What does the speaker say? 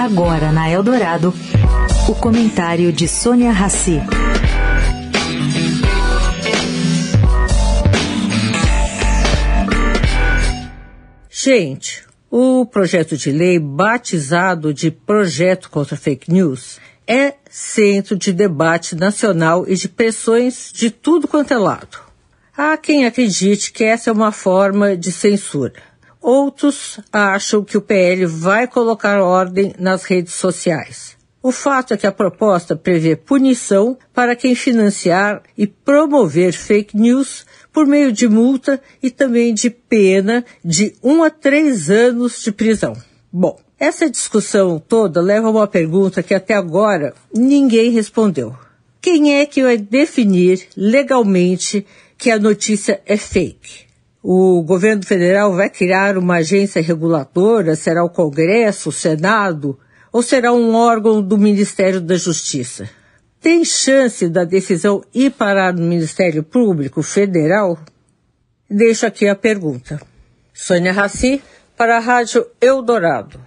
Agora na Eldorado, o comentário de Sônia Rassi. Gente, o projeto de lei batizado de Projeto contra Fake News é centro de debate nacional e de pressões de tudo quanto é lado. Há quem acredite que essa é uma forma de censura. Outros acham que o PL vai colocar ordem nas redes sociais. O fato é que a proposta prevê punição para quem financiar e promover fake news por meio de multa e também de pena de um a três anos de prisão. Bom, essa discussão toda leva a uma pergunta que até agora ninguém respondeu. Quem é que vai definir legalmente que a notícia é fake? O governo federal vai criar uma agência reguladora? Será o Congresso, o Senado? Ou será um órgão do Ministério da Justiça? Tem chance da decisão ir parar no Ministério Público Federal? Deixo aqui a pergunta. Sônia Raci, para a Rádio Eldorado.